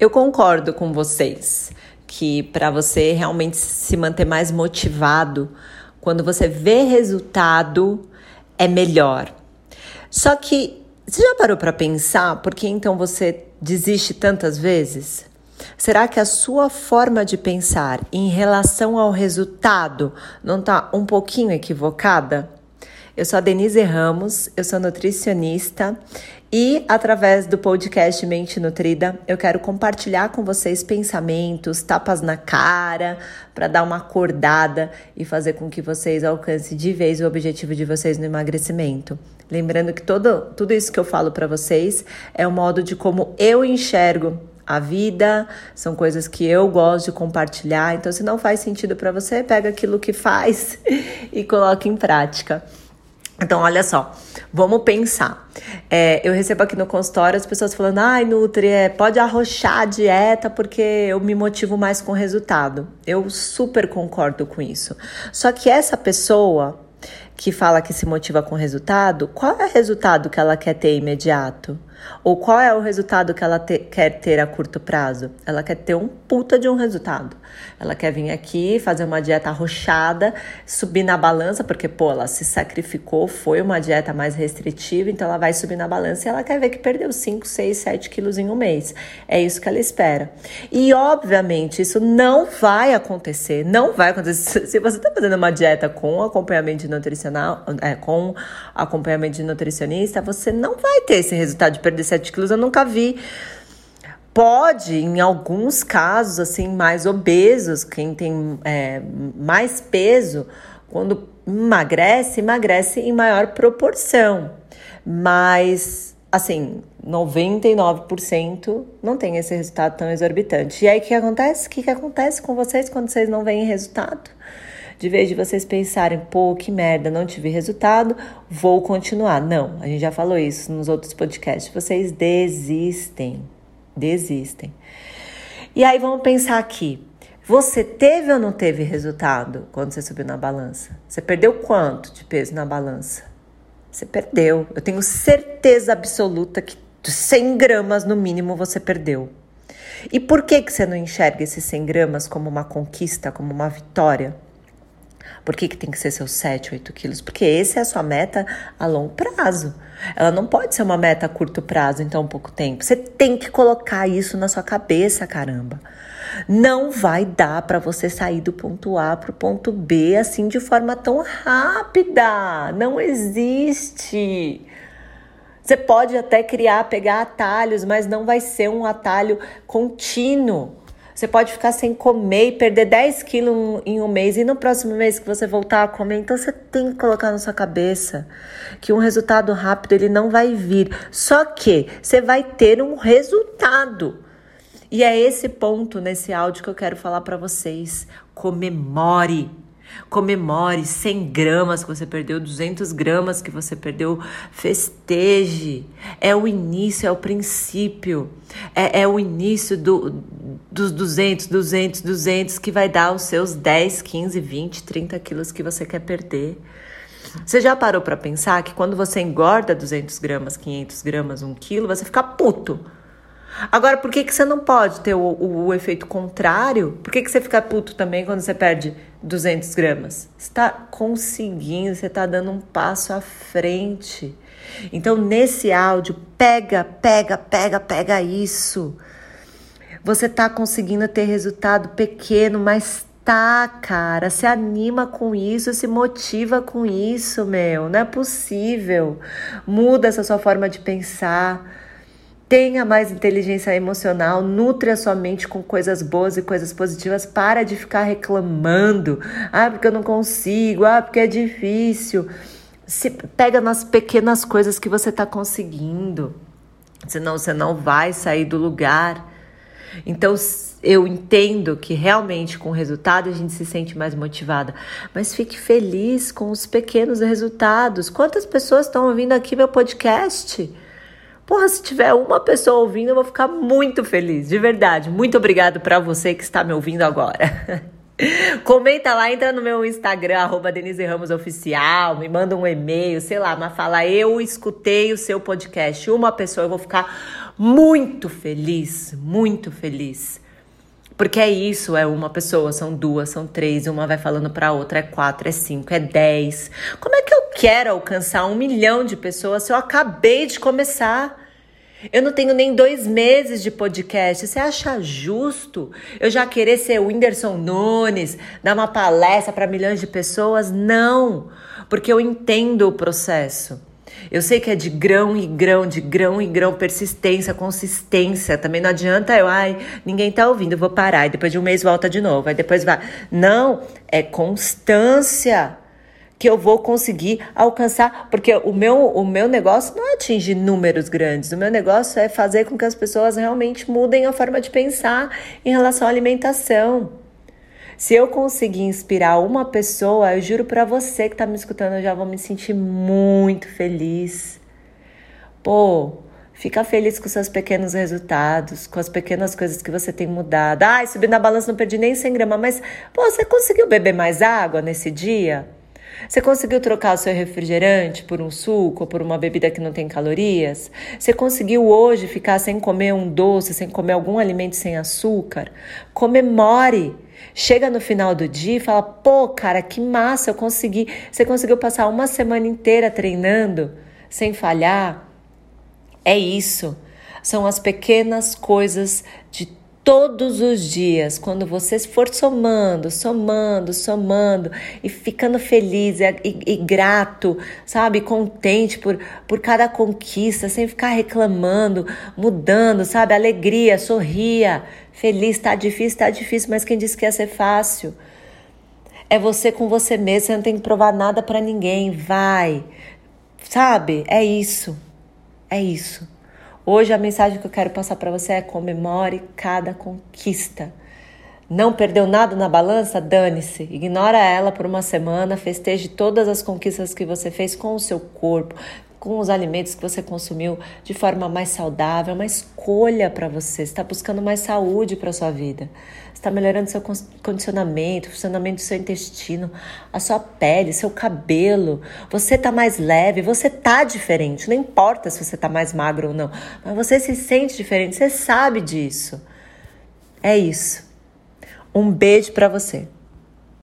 Eu concordo com vocês que para você realmente se manter mais motivado, quando você vê resultado, é melhor. Só que você já parou para pensar por que então você desiste tantas vezes? Será que a sua forma de pensar em relação ao resultado não está um pouquinho equivocada? Eu sou a Denise Ramos, eu sou nutricionista e através do podcast Mente Nutrida, eu quero compartilhar com vocês pensamentos, tapas na cara, para dar uma acordada e fazer com que vocês alcancem de vez o objetivo de vocês no emagrecimento. Lembrando que todo, tudo isso que eu falo para vocês é o modo de como eu enxergo a vida, são coisas que eu gosto de compartilhar. Então, se não faz sentido para você, pega aquilo que faz e coloca em prática. Então, olha só, vamos pensar. É, eu recebo aqui no consultório as pessoas falando: ai, Nutri, é, pode arrochar a dieta porque eu me motivo mais com o resultado. Eu super concordo com isso. Só que essa pessoa que fala que se motiva com o resultado, qual é o resultado que ela quer ter imediato? Ou qual é o resultado que ela te, quer ter a curto prazo? Ela quer ter um puta de um resultado. Ela quer vir aqui, fazer uma dieta arrochada, subir na balança, porque, pô, ela se sacrificou, foi uma dieta mais restritiva, então ela vai subir na balança e ela quer ver que perdeu 5, 6, 7 quilos em um mês. É isso que ela espera. E, obviamente, isso não vai acontecer. Não vai acontecer. Se você está fazendo uma dieta com acompanhamento nutricional, é, com acompanhamento de nutricionista, você não vai ter esse resultado de perder 7 quilos. Eu nunca vi Pode, em alguns casos, assim, mais obesos, quem tem é, mais peso, quando emagrece, emagrece em maior proporção. Mas, assim, 99% não tem esse resultado tão exorbitante. E aí, o que acontece? O que, que acontece com vocês quando vocês não veem resultado? De vez de vocês pensarem, pô, que merda, não tive resultado, vou continuar. Não, a gente já falou isso nos outros podcasts. Vocês desistem desistem. E aí vamos pensar aqui. Você teve ou não teve resultado quando você subiu na balança? Você perdeu quanto de peso na balança? Você perdeu. Eu tenho certeza absoluta que 100 gramas no mínimo você perdeu. E por que, que você não enxerga esses 100 gramas como uma conquista, como uma vitória? Por que, que tem que ser seus 7, 8 quilos? Porque essa é a sua meta a longo prazo. Ela não pode ser uma meta a curto prazo em tão pouco tempo. Você tem que colocar isso na sua cabeça, caramba. Não vai dar para você sair do ponto A para o ponto B assim de forma tão rápida. Não existe. Você pode até criar, pegar atalhos, mas não vai ser um atalho contínuo. Você pode ficar sem comer e perder 10 quilos em um mês e no próximo mês que você voltar a comer. Então você tem que colocar na sua cabeça que um resultado rápido ele não vai vir. Só que você vai ter um resultado. E é esse ponto nesse áudio que eu quero falar para vocês. Comemore Comemore 100 gramas que você perdeu, 200 gramas que você perdeu. Festeje. É o início, é o princípio. É, é o início do, dos 200, 200, 200 que vai dar os seus 10, 15, 20, 30 quilos que você quer perder. Você já parou para pensar que quando você engorda 200 gramas, 500 gramas, 1 quilo, você fica puto? Agora, por que, que você não pode ter o, o, o efeito contrário? Por que, que você fica puto também quando você perde 200 gramas? Você está conseguindo, você está dando um passo à frente. Então, nesse áudio, pega, pega, pega, pega isso. Você está conseguindo ter resultado pequeno, mas tá, cara. Se anima com isso, se motiva com isso, meu. Não é possível. Muda essa sua forma de pensar. Tenha mais inteligência emocional, nutre a sua mente com coisas boas e coisas positivas. Para de ficar reclamando. Ah, porque eu não consigo. Ah, porque é difícil. Se pega nas pequenas coisas que você está conseguindo. Senão você não vai sair do lugar. Então, eu entendo que realmente com o resultado a gente se sente mais motivada, mas fique feliz com os pequenos resultados. Quantas pessoas estão ouvindo aqui meu podcast? Porra, se tiver uma pessoa ouvindo, eu vou ficar muito feliz, de verdade. Muito obrigado para você que está me ouvindo agora. Comenta lá, entra no meu Instagram, arroba Denise Ramos Oficial, me manda um e-mail, sei lá, mas fala, eu escutei o seu podcast. Uma pessoa, eu vou ficar muito feliz, muito feliz. Porque é isso, é uma pessoa, são duas, são três, uma vai falando para outra, é quatro, é cinco, é dez. Como é que eu quero alcançar um milhão de pessoas se eu acabei de começar? Eu não tenho nem dois meses de podcast. Você acha justo eu já querer ser o Whindersson Nunes, dar uma palestra para milhões de pessoas? Não, porque eu entendo o processo. Eu sei que é de grão e grão, de grão e grão, persistência, consistência. Também não adianta eu, ai, ninguém tá ouvindo, vou parar. E depois de um mês volta de novo. Aí depois vai. Não, é constância que eu vou conseguir alcançar, porque o meu, o meu negócio não é atingir números grandes, o meu negócio é fazer com que as pessoas realmente mudem a forma de pensar em relação à alimentação. Se eu conseguir inspirar uma pessoa, eu juro para você que tá me escutando, eu já vou me sentir muito feliz. Pô, Fica feliz com seus pequenos resultados, com as pequenas coisas que você tem mudado. Ai, subi na balança, não perdi nem 100 gramas, mas, pô, você conseguiu beber mais água nesse dia? Você conseguiu trocar o seu refrigerante por um suco ou por uma bebida que não tem calorias? Você conseguiu hoje ficar sem comer um doce, sem comer algum alimento sem açúcar? Comemore! Chega no final do dia e fala: pô, cara, que massa, eu consegui. Você conseguiu passar uma semana inteira treinando sem falhar? É isso. São as pequenas coisas de todos os dias, quando você for somando, somando, somando e ficando feliz e, e, e, grato, sabe, contente por, por cada conquista, sem ficar reclamando, mudando, sabe, alegria, sorria, feliz, tá difícil, tá difícil, mas quem disse que ia ser fácil? É você com você mesmo, você não tem que provar nada para ninguém, vai, sabe, é isso, é isso. Hoje a mensagem que eu quero passar para você é comemore cada conquista. Não perdeu nada na balança? Dane-se. Ignora ela por uma semana, festeje todas as conquistas que você fez com o seu corpo, com os alimentos que você consumiu de forma mais saudável, uma escolha para você. está buscando mais saúde para sua vida. está melhorando seu condicionamento, funcionamento do seu intestino, a sua pele, seu cabelo. Você está mais leve, você está diferente. Não importa se você está mais magro ou não, mas você se sente diferente, você sabe disso. É isso. Um beijo para você.